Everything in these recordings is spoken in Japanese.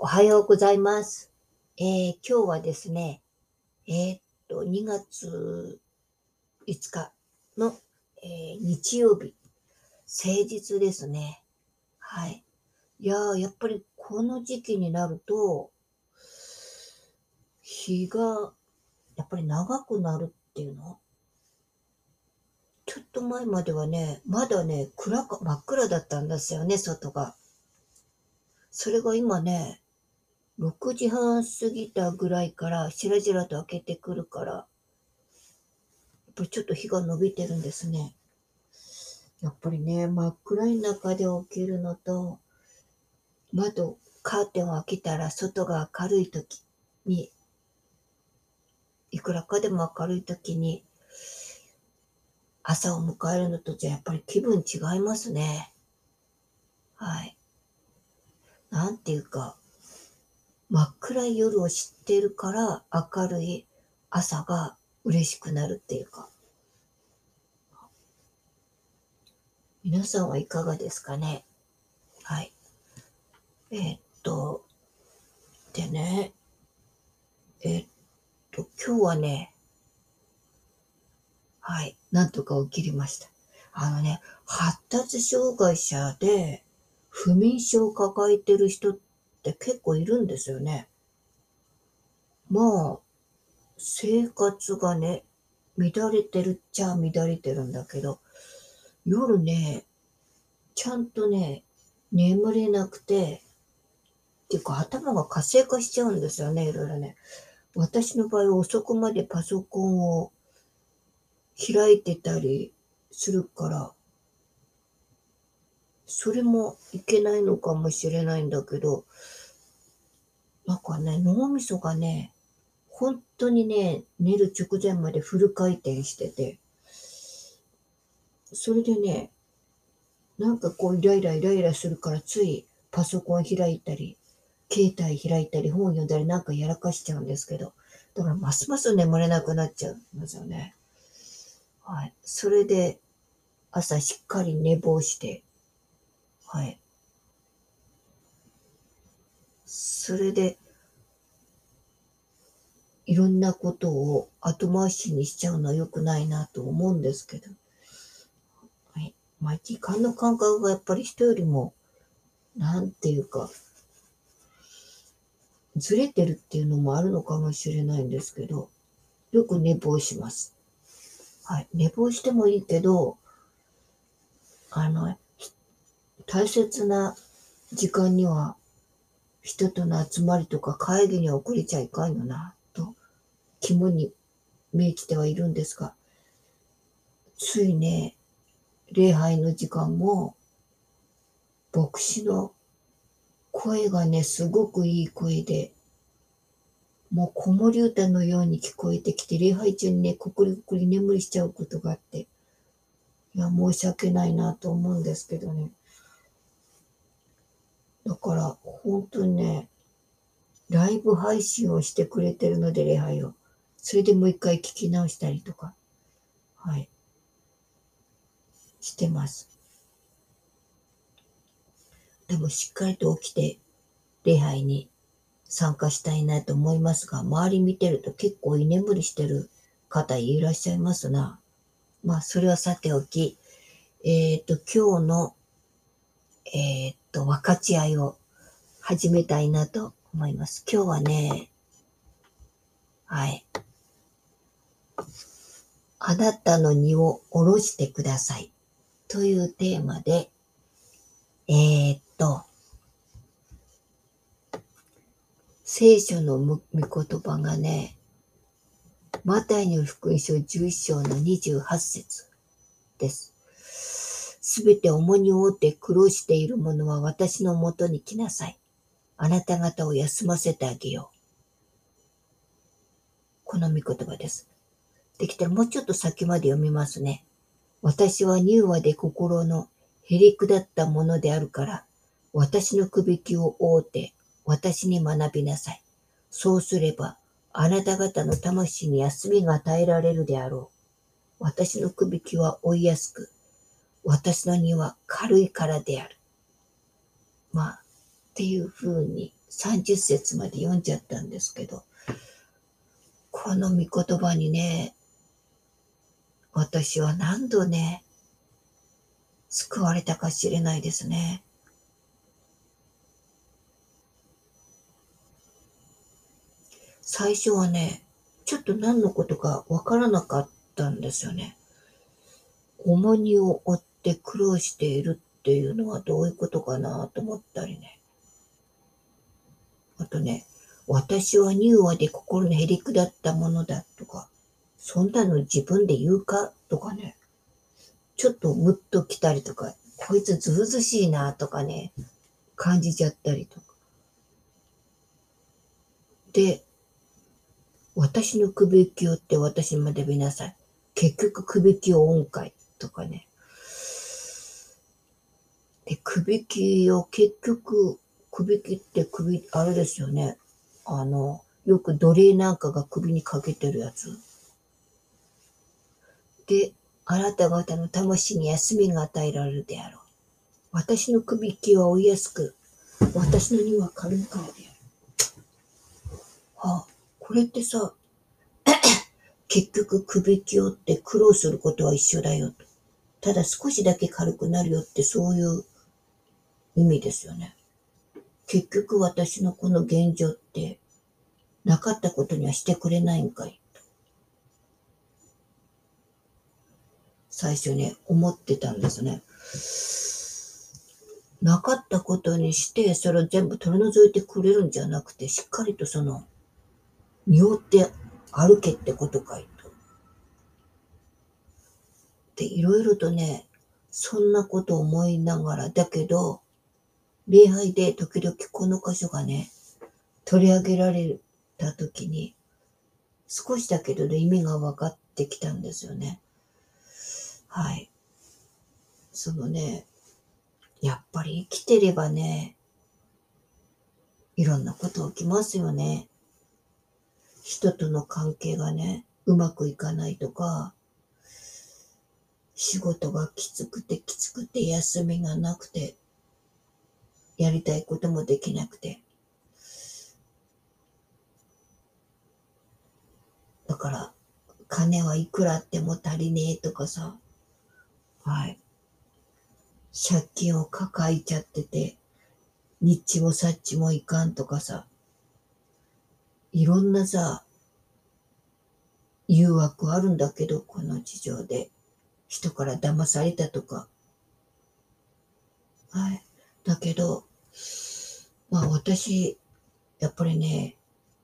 おはようございます。えー今日はですね、えーっと、2月5日の、えー日曜日、誠実ですね。はい。いやー、やっぱりこの時期になると、日がやっぱり長くなるっていうの？ちょっと前まではね、まだね、暗か、真っ暗だったんですよね、外が。それが今ね、6時半過ぎたぐらいから、しらじらと開けてくるから、やっぱりちょっと日が伸びてるんですね。やっぱりね、真っ暗い中で起きるのと、窓、カーテンを開けたら外が明るい時に、いくらかでも明るい時に、朝を迎えるのとじゃやっぱり気分違いますね。はい。なんていうか、真っ暗い夜を知ってるから明るい朝が嬉しくなるっていうか。皆さんはいかがですかね？はい。えーっと、でね、えーっと、今日はね、はい、なんとか起きりました。あのね、発達障害者で不眠症を抱えてる人って結構いるんですよね。まあ、生活がね、乱れてるっちゃ乱れてるんだけど、夜ね、ちゃんとね、眠れなくて、っていうか頭が活性化しちゃうんですよね、いろいろね。私の場合は遅くまでパソコンを開いてたりするから、それもいけないのかもしれないんだけど、なんかね、脳みそがね、本当にね、寝る直前までフル回転してて、それでね、なんかこうイライライライラするからついパソコン開いたり、携帯開いたり、本読んだりなんかやらかしちゃうんですけど、だからますます眠れなくなっちゃうんですよね。はい。それで、朝しっかり寝坊して、はい。それで、いろんなことを後回しにしちゃうのは良くないなと思うんですけど、はい。まあ、時間の感覚がやっぱり人よりも、なんていうか、ずれてるっていうのもあるのかもしれないんですけど、よく寝坊します。はい。寝坊してもいいけど、あの、大切な時間には人との集まりとか会議には遅れちゃいかんよな、と肝に銘じてはいるんですが、ついね、礼拝の時間も、牧師の声がね、すごくいい声で、もう子守歌のように聞こえてきて、礼拝中にね、こくりこくり眠りしちゃうことがあって、いや、申し訳ないなと思うんですけどね。だから、本当にね、ライブ配信をしてくれてるので、礼拝を。それでもう一回聞き直したりとか、はい、してます。でもしっかりと起きて礼拝に参加したいなと思いますが、周り見てると結構居眠りしてる方いらっしゃいますな。まあ、それはさておき、えっ、と、今日の、えっ、と、分かち合いを始めたいなと思います。今日はね、はい。あなたの荷を下ろしてください。というテーマで、えー、っと、聖書の御言葉がね、マタイの福音書11章の28節です。すべて重荷を負って苦労している者は私のもとに来なさい。あなた方を休ませてあげよう。この御言葉です。できたらもうちょっと先まで読みますね。私は柔和で心のへりくだったものであるから、私のくびきを覆って、私に学びなさい。そうすれば、あなた方の魂に休みが与えられるであろう。私のくびきは追いやすく、私の荷は軽いからである。まあ、っていうふうに30節まで読んじゃったんですけど、この御言葉にね、私は何度ね、救われたかしれないですね。最初はね、ちょっと何のことかわからなかったんですよね。重荷を負って苦労しているっていうのはどういうことかなと思ったりね。あとね、私は乳和で心のへりくだったものだとか、そんなの自分で言うかとかね、ちょっとムッと来たりとか、こいつずうずしいなとかね、感じちゃったりとか。で、私の首きよって私まで見なさい。結局首きよ音階とかね。で、首きを結局、首切って首、あれですよね。あの、よく奴隷なんかが首にかけてるやつ。で、あなた方の魂に休みが与えられるであろう。私の首きは追いやすく、私の荷は軽いからである。あ、これってさ、結局首きをって苦労することは一緒だよと。ただ少しだけ軽くなるよってそういう意味ですよね。結局私のこの現状ってなかったことにはしてくれないんかい。最初ね、思ってたんですね。なかったことにして、それを全部取り除いてくれるんじゃなくて、しっかりとその、匂って歩けってことかいと。で、いろいろとね、そんなこと思いながら、だけど、礼拝で時々この箇所がね、取り上げられた時に、少しだけど意味が分かってきたんですよね。はい。そのね、やっぱり生きてればね、いろんなこと起きますよね。人との関係がね、うまくいかないとか、仕事がきつくてきつくて休みがなくて、やりたいこともできなくて。だから、金はいくらあっても足りねえとかさ、はい。借金を抱えちゃってて、日地もさっちもいかんとかさ、いろんなさ、誘惑あるんだけど、この地上で。人から騙されたとか。はい。だけど、まあ私、やっぱりね、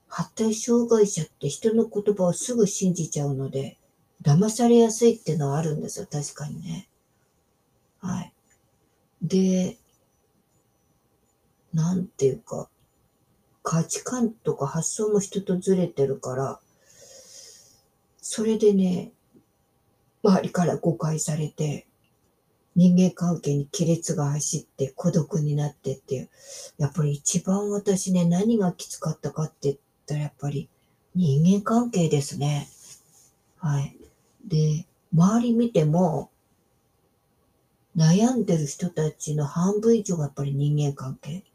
発達障害者って人の言葉をすぐ信じちゃうので、騙されやすいっていうのはあるんですよ、確かにね。はい。で、なんていうか、価値観とか発想も人とずれてるから、それでね、周りから誤解されて、人間関係に亀裂が走って孤独になってっていう。やっぱり一番私ね、何がきつかったかって言ったらやっぱり人間関係ですね。はい。で、周り見ても、悩んでる人たちの半分以上がやっぱり人間関係。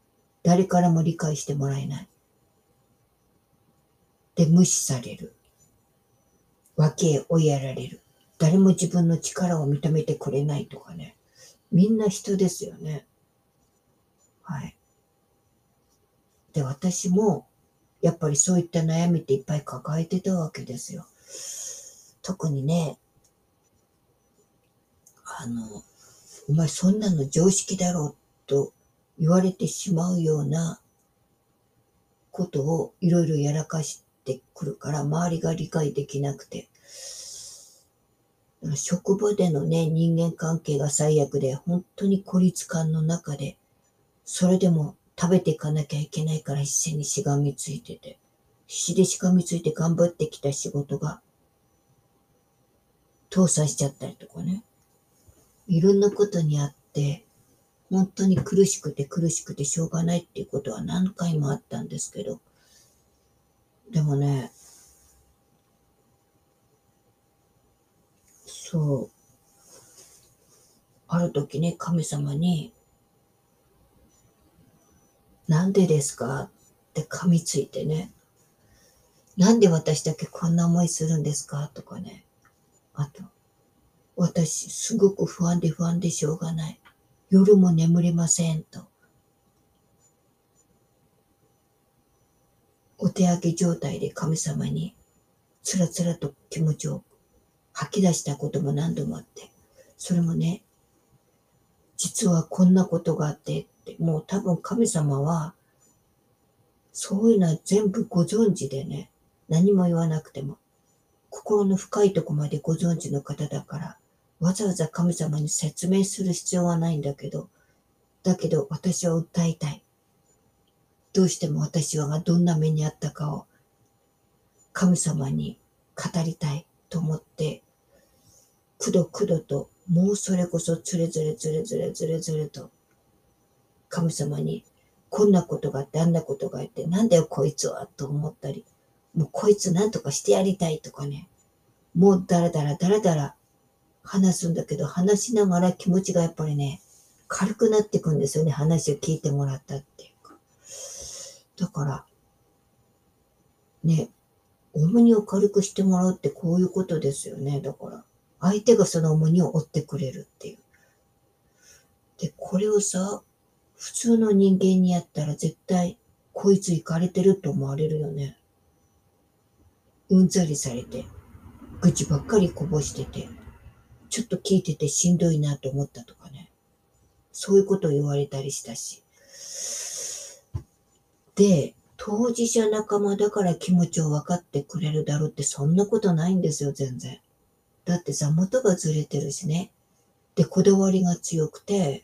誰からも理解してもらえない。で、無視される。分け追いやられる。誰も自分の力を認めてくれないとかね。みんな人ですよね。はい。で、私も、やっぱりそういった悩みっていっぱい抱えてたわけですよ。特にね、あの、お前そんなの常識だろうと言われてしまうようなことをいろいろやらかしてくるから周りが理解できなくて。職場でのね、人間関係が最悪で、本当に孤立感の中で、それでも食べていかなきゃいけないから必死にしがみついてて、必死でしがみついて頑張ってきた仕事が、倒産しちゃったりとかね。いろんなことにあって、本当に苦しくて苦しくてしょうがないっていうことは何回もあったんですけど、でもね、そう、ある時ね、神様に、なんでですか？って噛みついてね、なんで私だけこんな思いするんですか？とかね。あと、私すごく不安で不安でしょうがない。夜も眠れませんと。お手上げ状態で神様につらつらと気持ちを吐き出したことも何度もあって、それもね、実はこんなことがあってって、もう多分神様は、そういうのは全部ご存知でね、何も言わなくても、心の深いとこまでご存知の方だから、わざわざ神様に説明する必要はないんだけど、だけど私は訴えたい。どうしても私はどんな目にあったかを神様に語りたいと思って、くどくどと、もうそれこそつれずれずれずれずれずれと、神様にこんなことがあってあんなことがあって、なんだよこいつはと思ったり、もうこいつなんとかしてやりたいとかね、もうだらだらだらだら話すんだけど、話しながら気持ちがやっぱりね、軽くなっていくんですよね。話を聞いてもらったっていうか。だから、ね、重荷を軽くしてもらうってこういうことですよね。だから、相手がその重荷を負ってくれるっていう。で、これをさ、普通の人間にやったら絶対、こいつ行かれてると思われるよね。うんざりされて、愚痴ばっかりこぼしてて、ちょっと聞いててしんどいなと思ったとかね。そういうことを言われたりしたし。で、当事者仲間だから気持ちを分かってくれるだろうってそんなことないんですよ、全然。だって座元がずれてるしね。で、こだわりが強くて、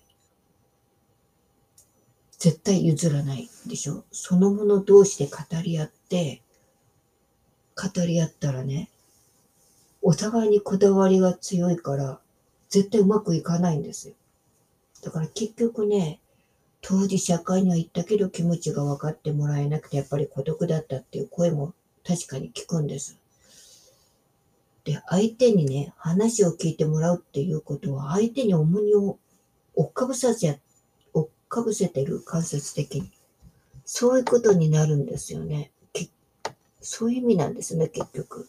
絶対譲らないでしょ。そのもの同士で語り合って、語り合ったらね、お互いにこだわりが強いから、絶対うまくいかないんですよ。だから結局ね、当時社会には行ったけど気持ちが分かってもらえなくてやっぱり孤独だったっていう声も確かに聞くんです。で、相手にね、話を聞いてもらうっていうことは相手に重荷を追っかぶさせ、追っかぶせてる間接的に。そういうことになるんですよね。そういう意味なんですね、結局。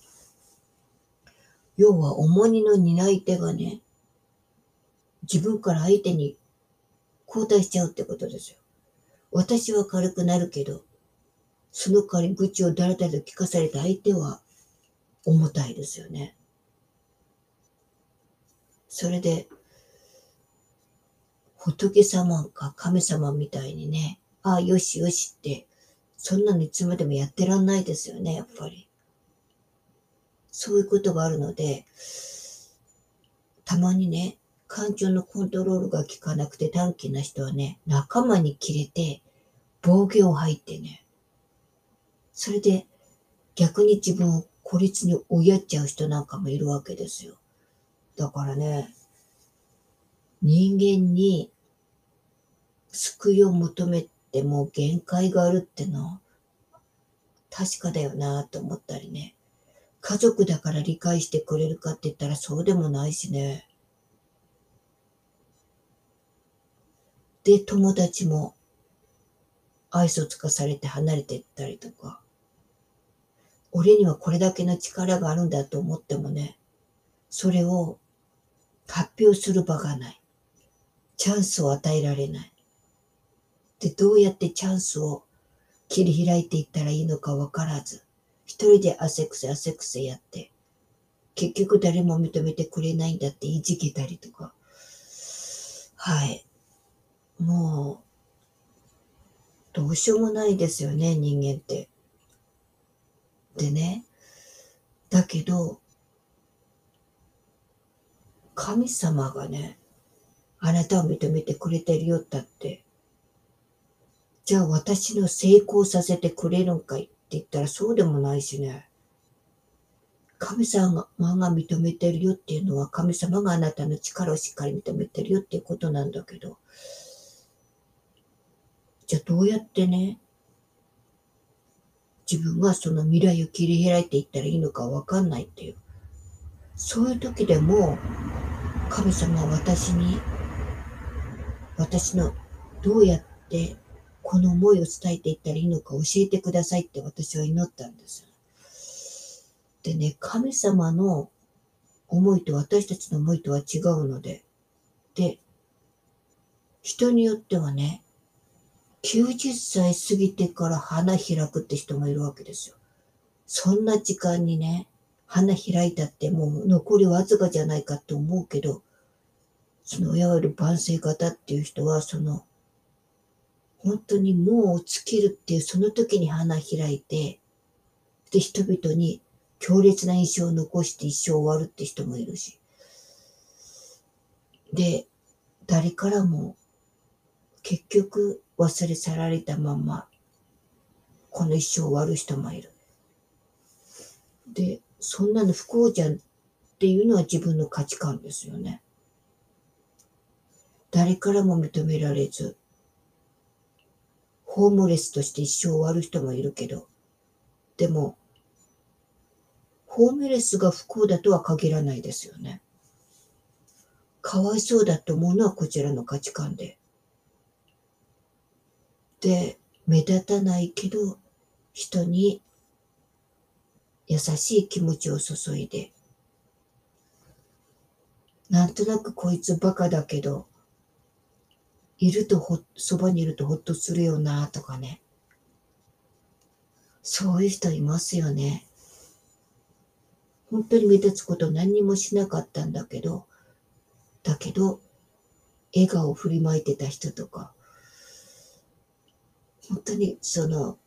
要は重荷の担い手がね、自分から相手に交代しちゃうってことですよ。私は軽くなるけど、その代わり愚痴をだらだらと聞かされた相手は重たいですよね。それで、仏様か神様みたいにね、ああ、よしよしって、そんなのいつまでもやってらんないですよね、やっぱり。そういうことがあるので、たまにね、感情のコントロールが効かなくて短気な人はね、仲間に切れて、暴言を吐いてね、それで逆に自分を孤立に追いやっちゃう人なんかもいるわけですよ。だからね、人間に救いを求めても限界があるってのは確かだよなと思ったりね。家族だから理解してくれるかって言ったらそうでもないしね。で、友達も愛想つかされて離れていったりとか、俺にはこれだけの力があるんだと思ってもね、それを発表する場がない。チャンスを与えられない。で、どうやってチャンスを切り開いていったらいいのかわからず、一人で汗くせ汗くせやって、結局誰も認めてくれないんだっていじけたりとか、はい。もう、どうしようもないですよね、人間って。でね、だけど、神様がね、あなたを認めてくれてるよったって、じゃあ私の成功させてくれるんかいって言ったらそうでもないしね。神様が認めてるよっていうのは神様があなたの力をしっかり認めてるよっていうことなんだけど、じゃあどうやってね、自分がその未来を切り開いていったらいいのかわかんないっていう。そういう時でも、神様は私に、私のどうやってこの思いを伝えていったらいいのか教えてくださいって私は祈ったんですでね、神様の思いと私たちの思いとは違うので、で、人によってはね、90歳過ぎてから花開くって人もいるわけですよ。そんな時間にね、花開いたってもう残りわずかじゃないかと思うけど、そのいわゆる万世型っていう人は、その、本当にもう尽きるっていうその時に花開いて、で、人々に強烈な印象を残して一生終わるって人もいるし。で、誰からも結局忘れ去られたまま、この一生終わる人もいる。で、そんなの不幸じゃんっていうのは自分の価値観ですよね。誰からも認められず、ホームレスとして一生終わる人もいるけど、でも、ホームレスが不幸だとは限らないですよね。かわいそうだと思うのはこちらの価値観で。で、目立たないけど、人に優しい気持ちを注いで、なんとなくこいつバカだけど、いるとほ、そばにいるとほっとするよなとかね。そういう人いますよね。本当に目立つこと何にもしなかったんだけど、だけど、笑顔を振りまいてた人とか、本当にその、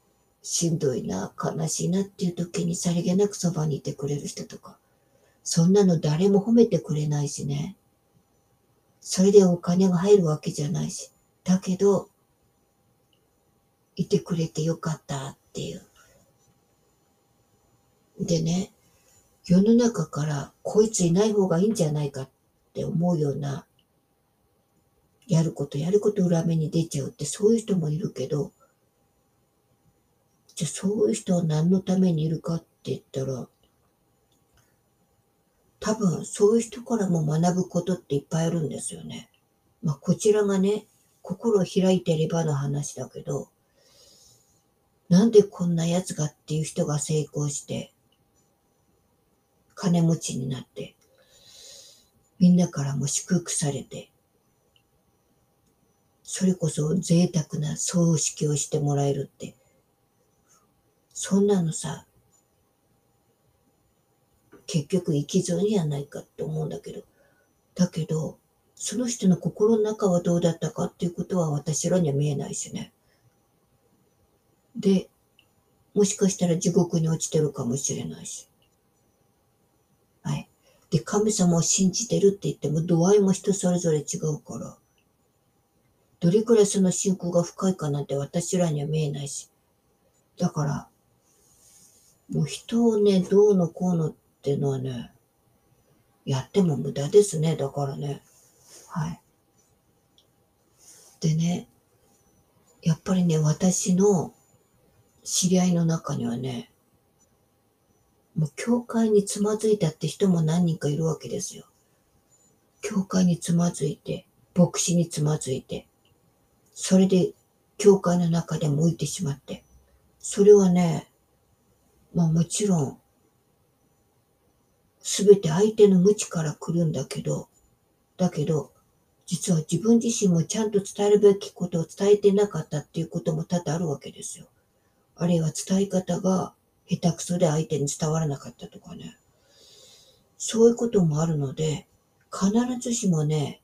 しんどいな、悲しいなっていう時にさりげなくそばにいてくれる人とか、そんなの誰も褒めてくれないしね。それでお金が入るわけじゃないし。だけど、いてくれてよかったっていう。でね、世の中からこいついない方がいいんじゃないかって思うような、やることやること裏目に出ちゃうってそういう人もいるけど、じゃあそういう人は何のためにいるかって言ったら、多分そういう人からも学ぶことっていっぱいあるんですよね。まあこちらがね、心開いてればの話だけど、なんでこんな奴がっていう人が成功して、金持ちになって、みんなからも祝福されて、それこそ贅沢な葬式をしてもらえるって、そんなのさ、結局生き損やないかって思うんだけど、だけど、その人の心の中はどうだったかっていうことは私らには見えないしね。で、もしかしたら地獄に落ちてるかもしれないし。はい。で、神様を信じてるって言っても度合いも人それぞれ違うから、どれくらいその信仰が深いかなんて私らには見えないし。だから、もう人をね、どうのこうのっていうのはね、やっても無駄ですね。だからね。はい。でね、やっぱりね、私の知り合いの中にはね、もう教会につまずいたって人も何人かいるわけですよ。教会につまずいて、牧師につまずいて、それで教会の中でも浮いてしまって、それはね、まあもちろん、すべて相手の無知から来るんだけど、だけど、実は自分自身もちゃんと伝えるべきことを伝えてなかったっていうことも多々あるわけですよ。あるいは伝え方が下手くそで相手に伝わらなかったとかね。そういうこともあるので、必ずしもね、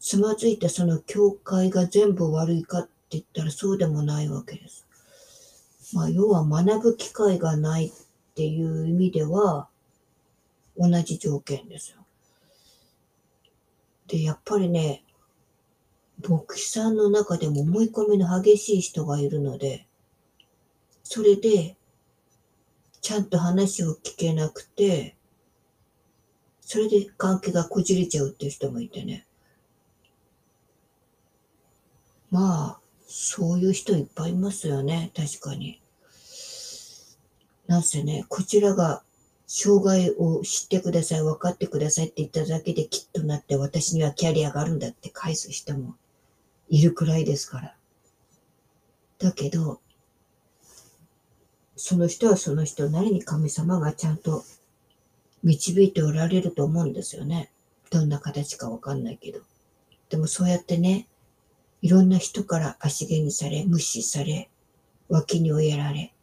つまずいたその教会が全部悪いかって言ったらそうでもないわけです。まあ、要は学ぶ機会がないっていう意味では、同じ条件ですよ。で、やっぱりね、牧師さんの中でも思い込みの激しい人がいるので、それで、ちゃんと話を聞けなくて、それで関係がこじれちゃうっていう人もいてね。まあ、そういう人いっぱいいますよね、確かに。なんせね、こちらが障害を知ってください、分かってくださいって言っただけできっとなって私にはキャリアがあるんだって返す人もいるくらいですから。だけど、その人はその人なりに神様がちゃんと導いておられると思うんですよね。どんな形かわかんないけど。でもそうやってね、いろんな人から足毛にされ、無視され、脇に追いやられ、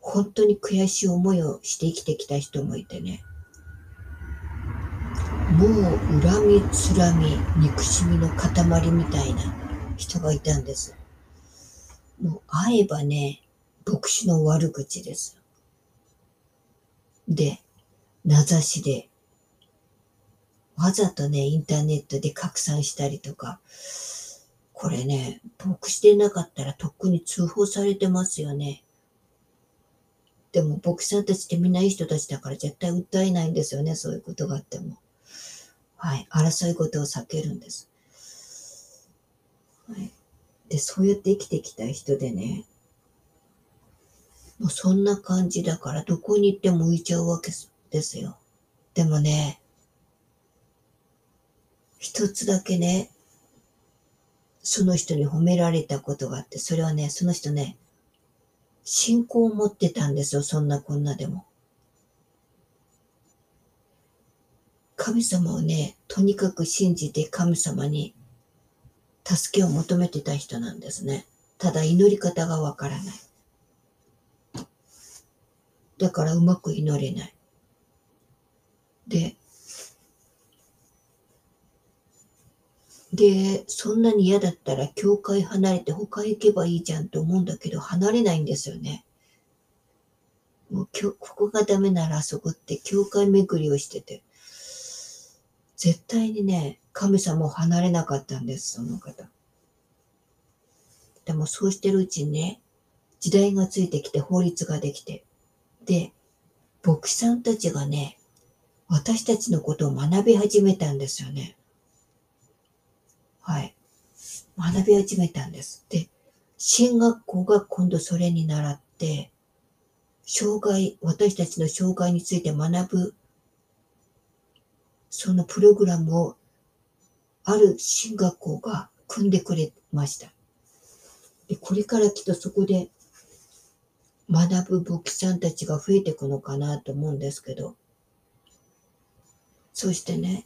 本当に悔しい思いをして生きてきた人もいてね。もう恨み、つらみ、憎しみの塊みたいな人がいたんです。もう会えばね、牧師の悪口です。で、名指しで、わざとね、インターネットで拡散したりとか、これね、牧師でなかったらとっくに通報されてますよね。でも牧師さんたちってみんないい人たちだから絶対訴えないんですよね、そういうことがあっても。はい、争い事を避けるんです。はい。で、そうやって生きてきた人でね、もうそんな感じだからどこに行っても浮いちゃうわけですよ。でもね、一つだけね、その人に褒められたことがあって、それはね、その人ね、信仰を持ってたんですよ、そんなこんなでも。神様をね、とにかく信じて神様に助けを求めてた人なんですね。ただ祈り方がわからない。だからうまく祈れない。で、で、そんなに嫌だったら教会離れて他行けばいいじゃんと思うんだけど、離れないんですよね。もうここがダメならあそこって教会巡りをしてて、絶対にね、神様を離れなかったんです、その方。でもそうしてるうちにね、時代がついてきて法律ができて、で、牧師さんたちがね、私たちのことを学び始めたんですよね。はい。学び始めたんです。で、進学校が今度それに習って、障害、私たちの障害について学ぶ、そのプログラムを、ある進学校が組んでくれました。で、これからきっとそこで学ぶ牧師さんたちが増えていくのかなと思うんですけど、そしてね、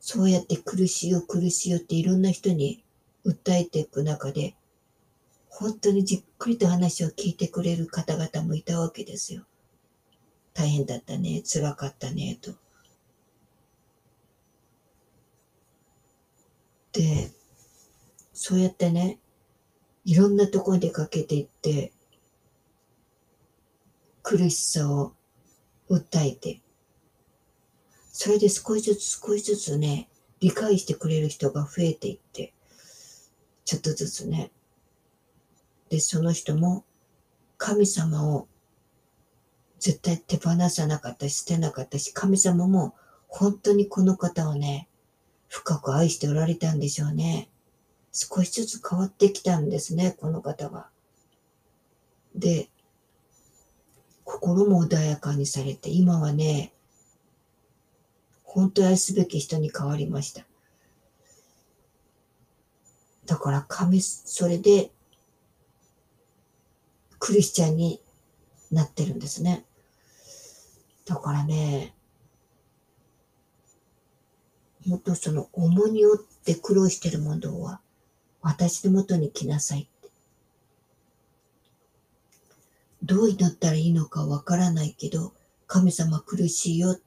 そうやって苦しいよ苦しいよっていろんな人に訴えていく中で、本当にじっくりと話を聞いてくれる方々もいたわけですよ。大変だったね、辛かったね、と。で、そうやってね、いろんなところに出かけていって、苦しさを訴えて、それで少しずつ少しずつね、理解してくれる人が増えていって、ちょっとずつね。で、その人も神様を絶対手放さなかったし、捨てなかったし、神様も本当にこの方をね、深く愛しておられたんでしょうね。少しずつ変わってきたんですね、この方が。で、心も穏やかにされて、今はね、本当愛すべき人に変わりました。だから神、それで、クリスチャンになってるんですね。だからね、もっとその重荷をって苦労してるものは、私のもとに来なさいって。どう祈ったらいいのかわからないけど、神様苦しいよ。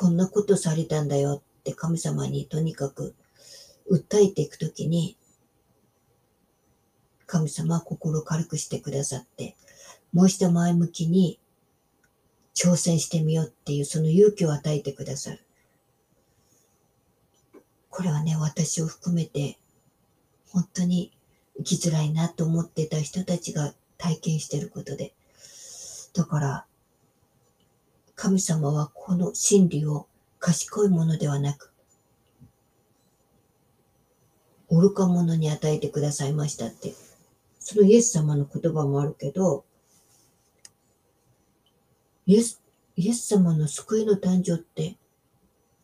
こんなことされたんだよって神様にとにかく訴えていくときに、神様は心軽くしてくださって、もう一度前向きに挑戦してみようっていうその勇気を与えてくださる。これはね、私を含めて、本当に生きづらいなと思ってた人たちが体験してることで。だから、神様はこの真理を賢いものではなく、愚か者に与えてくださいましたって、そのイエス様の言葉もあるけど、イエスイエス様の救いの誕生って、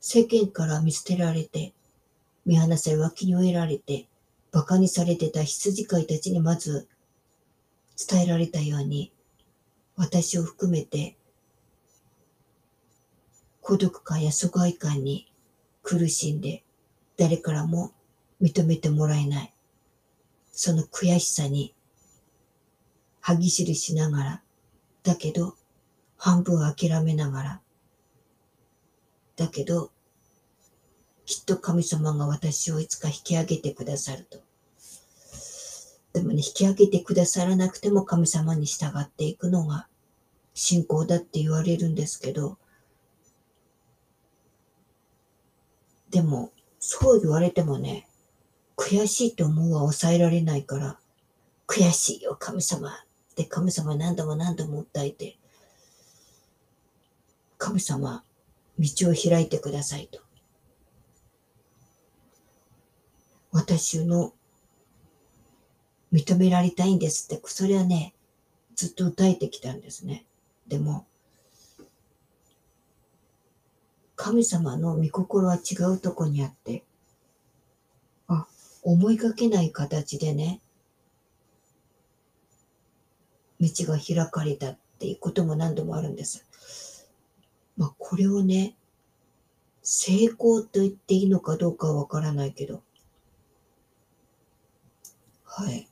世間から見捨てられて、見放され脇に追えられて、馬鹿にされてた羊飼いたちにまず伝えられたように、私を含めて孤独感や疎外感に苦しんで誰からも認めてもらえない。その悔しさに歯ぎしりしながら、だけど半分諦めながら、だけどきっと神様が私をいつか引き上げてくださると。でもね、引き上げてくださらなくても神様に従っていくのが信仰だって言われるんですけど、でも、そう言われてもね、悔しいと思うは抑えられないから、悔しいよ、神様って神様何度も何度も訴えて、神様、道を開いてくださいと。私の認められたいんですって、それはね、ずっと歌えてきたんですね。でも、神様の御心は違うとこにあって、あ、思いがけない形でね、道が開かれたっていうことも何度もあるんです。まあ、これをね、成功と言っていいのかどうかはわからないけど、はい。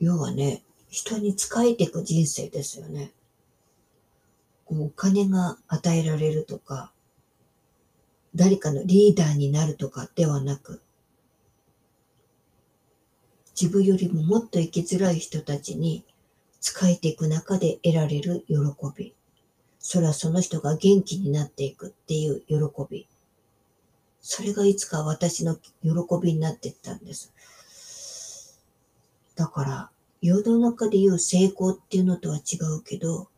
要はね、人に仕えていく人生ですよね。お金が与えられるとか、誰かのリーダーになるとかではなく、自分よりももっと生きづらい人たちに仕えていく中で得られる喜び。それはその人が元気になっていくっていう喜び。それがいつか私の喜びになっていったんです。だから、世の中で言う成功っていうのとは違うけど、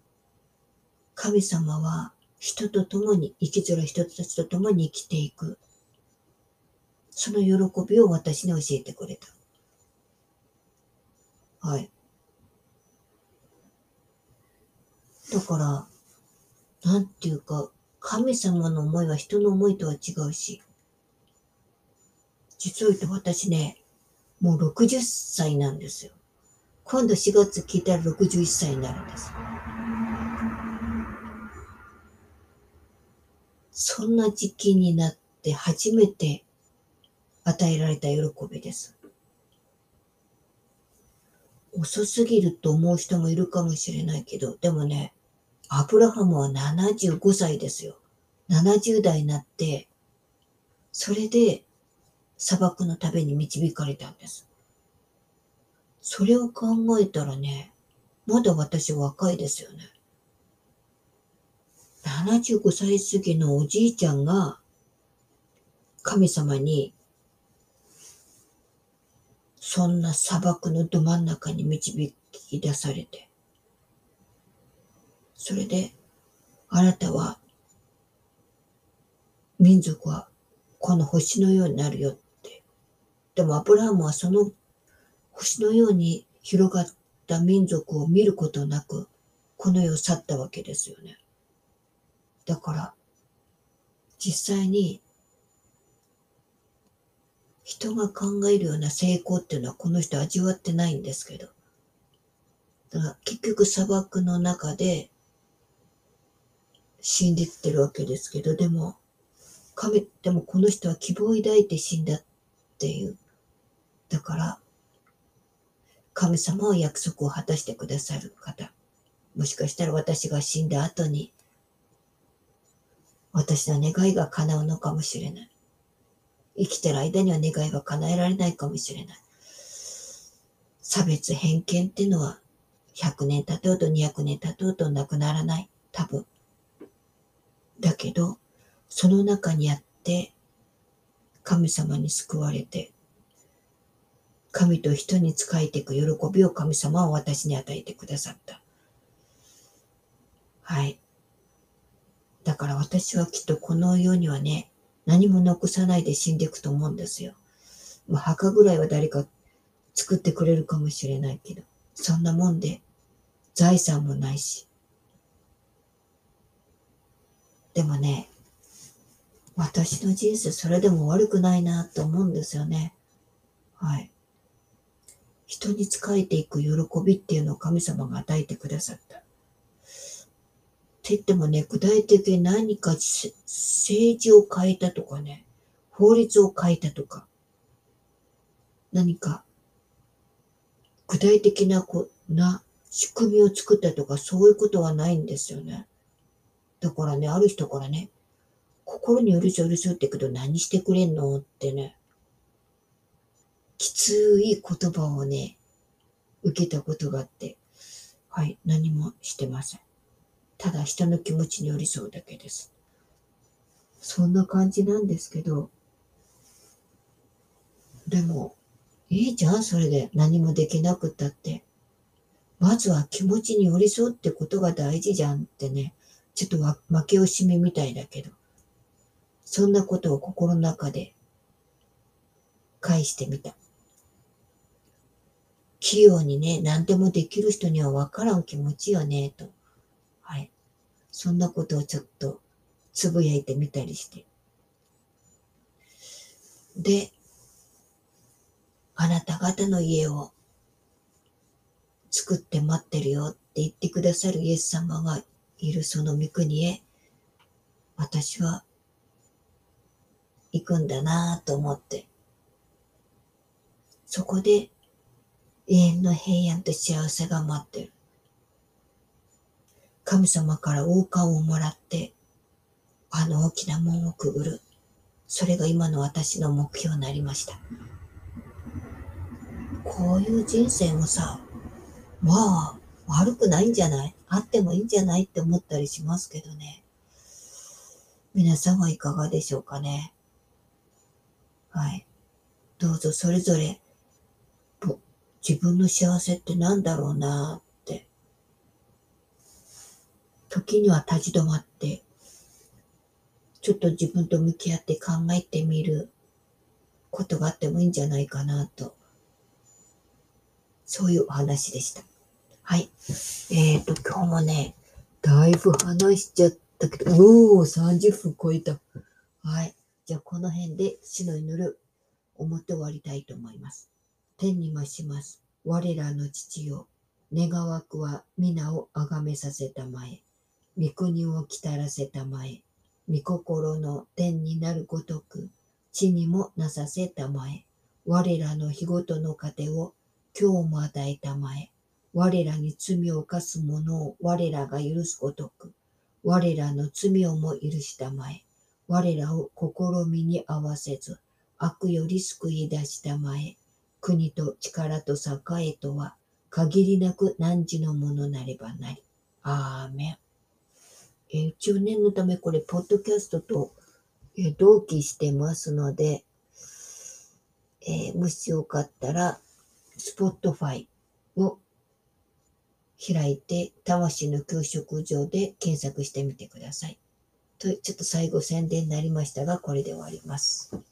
神様は人と共に、生きづらい人たちと共に生きていく。その喜びを私に教えてくれた。はい。だから、なんていうか、神様の思いは人の思いとは違うし、実を言うと私ね、もう60歳なんですよ。今度4月聞いたら61歳になるんです。そんな時期になって初めて与えられた喜びです。遅すぎると思う人もいるかもしれないけど、でもね、アブラハムは75歳ですよ。70代になって、それで砂漠の旅に導かれたんです。それを考えたらね、まだ私若いですよね。75歳過ぎのおじいちゃんが神様にそんな砂漠のど真ん中に導き出されて、それで、あなたは、民族はこの星のようになるよって。でもアブラハムはその星のように広がった民族を見ることなく、この世を去ったわけですよね。だから、実際に、人が考えるような成功っていうのはこの人味わってないんですけど。だから結局砂漠の中で死んでってるわけですけど、でも、神、でもこの人は希望を抱いて死んだっていう。だから、神様は約束を果たしてくださる方。もしかしたら私が死んだ後に私の願いが叶うのかもしれない。生きてる間には願いが叶えられないかもしれない。差別偏見っていうのは100年経とうと200年経とうとなくならない。多分。だけど、その中にあって神様に救われて神と人に仕えていく喜びを神様は私に与えてくださった。はい。だから私はきっとこの世にはね、何も残さないで死んでいくと思うんですよ。まあ、墓ぐらいは誰か作ってくれるかもしれないけど、そんなもんで財産もないし。でもね、私の人生それでも悪くないなと思うんですよね。はい。人に仕えていく喜びっていうのを神様が与えてくださった。って言ってもね、具体的に何か政治を変えたとかね、法律を変えたとか、何か具体的なこな仕組みを作ったとかそういうことはないんですよね。だからね、ある人からね、心に寄り添う寄り添ってけど何してくれんのってね、きつい言葉をね、受けたことがあって、はい、何もしてません。ただ人の気持ちに寄り添うだけです。そんな感じなんですけど、でも、いいじゃん、それで何もできなくったって。まずは気持ちに寄り添うってことが大事じゃんってね、ちょっと負け惜しみみたいだけど、そんなことを心の中で返してみた。器用にね、何でもできる人には分からん気持ちよね、と。そんなことをちょっとつぶやいてみたりして。で、あなた方の家を作って待ってるよって言ってくださるイエス様がいるその御国へ、私は行くんだなぁと思って、そこで永遠の平安と幸せが待ってる。神様から王冠をもらって、あの大きな門をくぐる。それが今の私の目標になりました。こういう人生もさ、まあ、悪くないんじゃない？あってもいいんじゃないって思ったりしますけどね。皆さんはいかがでしょうかね？はい。どうぞそれぞれ自分の幸せって何だろうな？時には立ち止まって、ちょっと自分と向き合って考えてみることがあってもいいんじゃないかなと。そういうお話でした。はい。えっ、ー、と、今日もね、だいぶ話しちゃったけど、おお、30分超えた。はい。じゃあ、この辺で死の祈る表終わりたいと思います。天に増します。我らの父よ。願わくは皆をあがめさせたまえ。御国をきたらせたまえ。御心の天になるごとく、地にもなさせたまえ。我らの日ごとの糧を今日も与えたまえ。我らに罪を犯す者を我らが許すごとく、我らの罪をも許したまえ。我らを試みに合わせず、悪より救い出したまえ。国と力と栄えとは限りなく汝のものなればなり。アーメン。えー、中年のためこれ、ポッドキャストと、えー、同期してますので、えー、もしよかったら、スポットファイを開いて、魂の給食場で検索してみてください。と、ちょっと最後宣伝になりましたが、これで終わります。